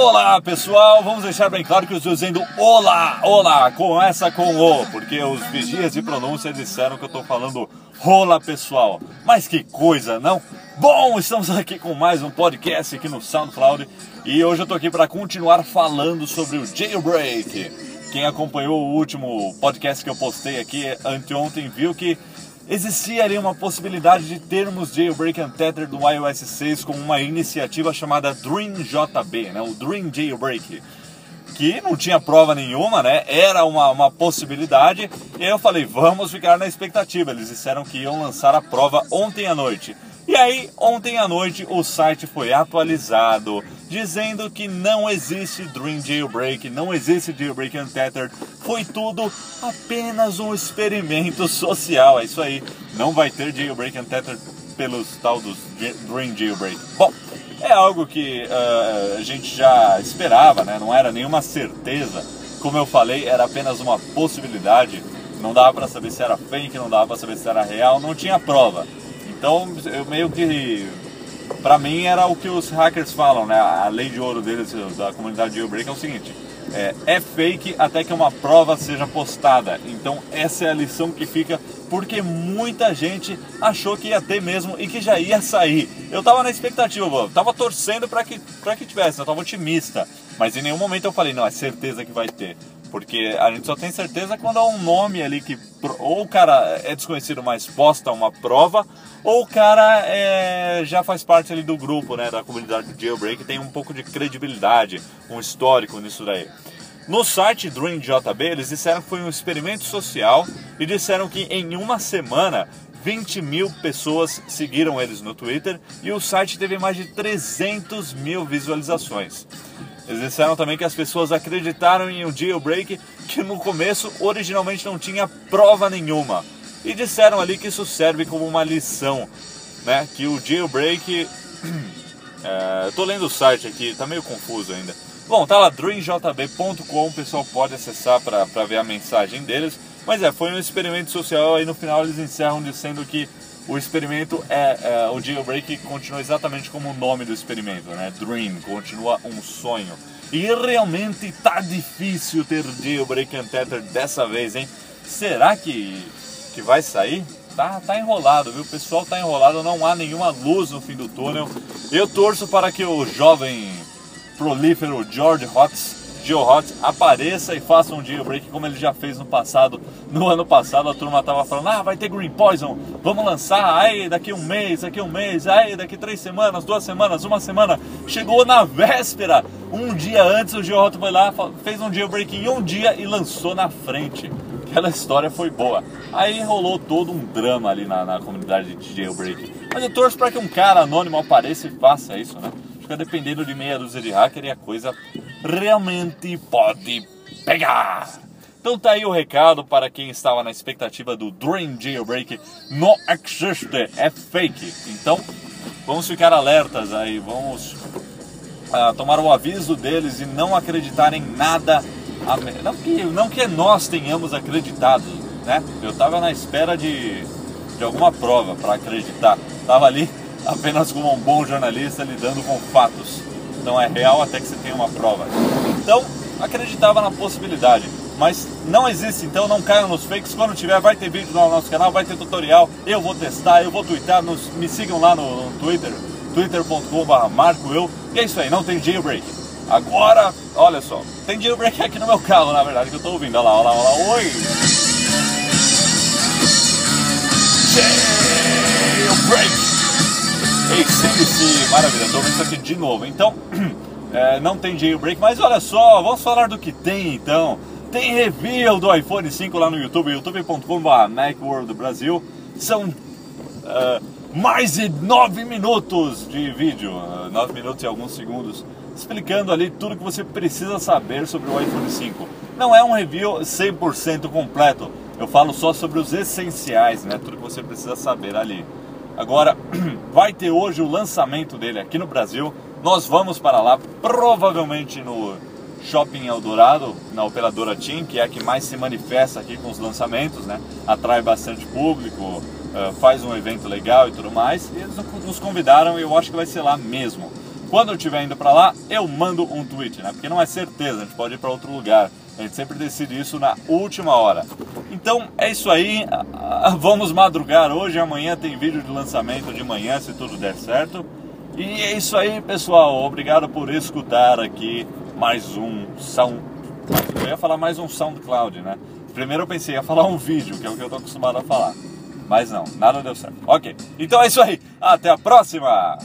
Olá pessoal, vamos deixar bem claro que eu estou dizendo olá, olá, começa com o, porque os vigias de pronúncia disseram que eu estou falando rola pessoal. Mas que coisa, não? Bom, estamos aqui com mais um podcast aqui no SoundCloud e hoje eu estou aqui para continuar falando sobre o jailbreak. Quem acompanhou o último podcast que eu postei aqui anteontem viu que existia ali uma possibilidade de termos Jailbreak Untethered do iOS 6 com uma iniciativa chamada Dream JB, né? o Dream Jailbreak, que não tinha prova nenhuma, né? era uma, uma possibilidade, e aí eu falei, vamos ficar na expectativa. Eles disseram que iam lançar a prova ontem à noite. E aí, ontem à noite, o site foi atualizado, dizendo que não existe Dream Jailbreak, não existe Jailbreak Untethered, foi tudo apenas um experimento social, é isso aí, não vai ter Jailbreak Untethered pelos tal dos Dream Jailbreak. Bom, é algo que uh, a gente já esperava, né? não era nenhuma certeza, como eu falei, era apenas uma possibilidade, não dava para saber se era fake, não dava para saber se era real, não tinha prova. Então, eu meio que. Pra mim, era o que os hackers falam, né? A lei de ouro deles, da comunidade Jailbreak, é o seguinte: é, é fake até que uma prova seja postada. Então, essa é a lição que fica, porque muita gente achou que ia ter mesmo e que já ia sair. Eu tava na expectativa, tava torcendo para que, pra que tivesse, eu tava otimista. Mas em nenhum momento eu falei, não, é certeza que vai ter. Porque a gente só tem certeza quando há um nome ali que ou o cara é desconhecido, mas posta uma prova, ou o cara é, já faz parte ali do grupo, né, da comunidade do Jailbreak, tem um pouco de credibilidade, um histórico nisso daí. No site DreamJB, eles disseram que foi um experimento social e disseram que em uma semana 20 mil pessoas seguiram eles no Twitter e o site teve mais de 300 mil visualizações. Eles disseram também que as pessoas acreditaram em um jailbreak que no começo originalmente não tinha prova nenhuma. E disseram ali que isso serve como uma lição, né? Que o jailbreak. é, tô lendo o site aqui, tá meio confuso ainda. Bom, tá lá dreamjb.com, o pessoal pode acessar para ver a mensagem deles. Mas é, foi um experimento social aí no final eles encerram dizendo que o experimento é, é, o jailbreak continua exatamente como o nome do experimento, né? Dream, continua um sonho. E realmente tá difícil ter jailbreak untethered dessa vez, hein? Será que, que vai sair? Tá, tá enrolado, viu? O pessoal tá enrolado, não há nenhuma luz no fim do túnel. Eu torço para que o jovem prolífero George Hotz GeoHot apareça e faça um jailbreak como ele já fez no passado. No ano passado a turma tava falando, ah, vai ter Green Poison, vamos lançar, aí daqui um mês, daqui um mês, aí daqui três semanas, duas semanas, uma semana. Chegou na véspera, um dia antes o GeoHot foi lá, fez um jailbreak em um dia e lançou na frente. Aquela história foi boa. Aí rolou todo um drama ali na, na comunidade de jailbreak. Mas eu torço para que um cara anônimo apareça e faça isso, né? Dependendo de meia dúzia de hacker e a coisa realmente pode pegar. Então tá aí o recado para quem estava na expectativa do Dream Jailbreak. Não existe, é fake. Então vamos ficar alertas aí, vamos uh, tomar o aviso deles e não acreditar em nada. Não que, não que nós tenhamos acreditado, né? Eu estava na espera de, de alguma prova para acreditar. Tava ali apenas como um bom jornalista lidando com fatos não é real até que você tenha uma prova. Então, acreditava na possibilidade. Mas não existe, então não caiam nos fakes. Quando tiver, vai ter vídeo no nosso canal, vai ter tutorial. Eu vou testar, eu vou twittar. Nos, me sigam lá no, no Twitter, twitter.com.br marco eu. E é isso aí, não tem jailbreak. Agora, olha só, tem jailbreak aqui no meu carro, na verdade, que eu tô ouvindo. Olha lá, olha lá, olha lá. Oi! Jailbreak! ACDC, maravilha, estou vendo isso aqui de novo. Então, é, não tem jailbreak, mas olha só, vamos falar do que tem então. Tem review do iPhone 5 lá no YouTube, youtube.com.br Brasil. São uh, mais de 9 minutos de vídeo, uh, 9 minutos e alguns segundos, explicando ali tudo que você precisa saber sobre o iPhone 5. Não é um review 100% completo, eu falo só sobre os essenciais, né? Tudo que você precisa saber ali. Agora, vai ter hoje o lançamento dele aqui no Brasil. Nós vamos para lá, provavelmente no Shopping Eldorado, na operadora TIM, que é a que mais se manifesta aqui com os lançamentos, né? Atrai bastante público, eh, faz um evento legal e tudo mais. E eles nos convidaram e eu acho que vai ser lá mesmo. Quando eu estiver indo para lá, eu mando um tweet, né? Porque não é certeza, a gente pode ir para outro lugar. A gente sempre decide isso na última hora. Então é isso aí. Vamos madrugar hoje. Amanhã tem vídeo de lançamento de manhã, se tudo der certo. E é isso aí, pessoal. Obrigado por escutar aqui mais um Sound. Eu ia falar mais um SoundCloud, né? Primeiro eu pensei ia falar um vídeo, que é o que eu tô acostumado a falar. Mas não, nada deu certo. Ok. Então é isso aí. Até a próxima!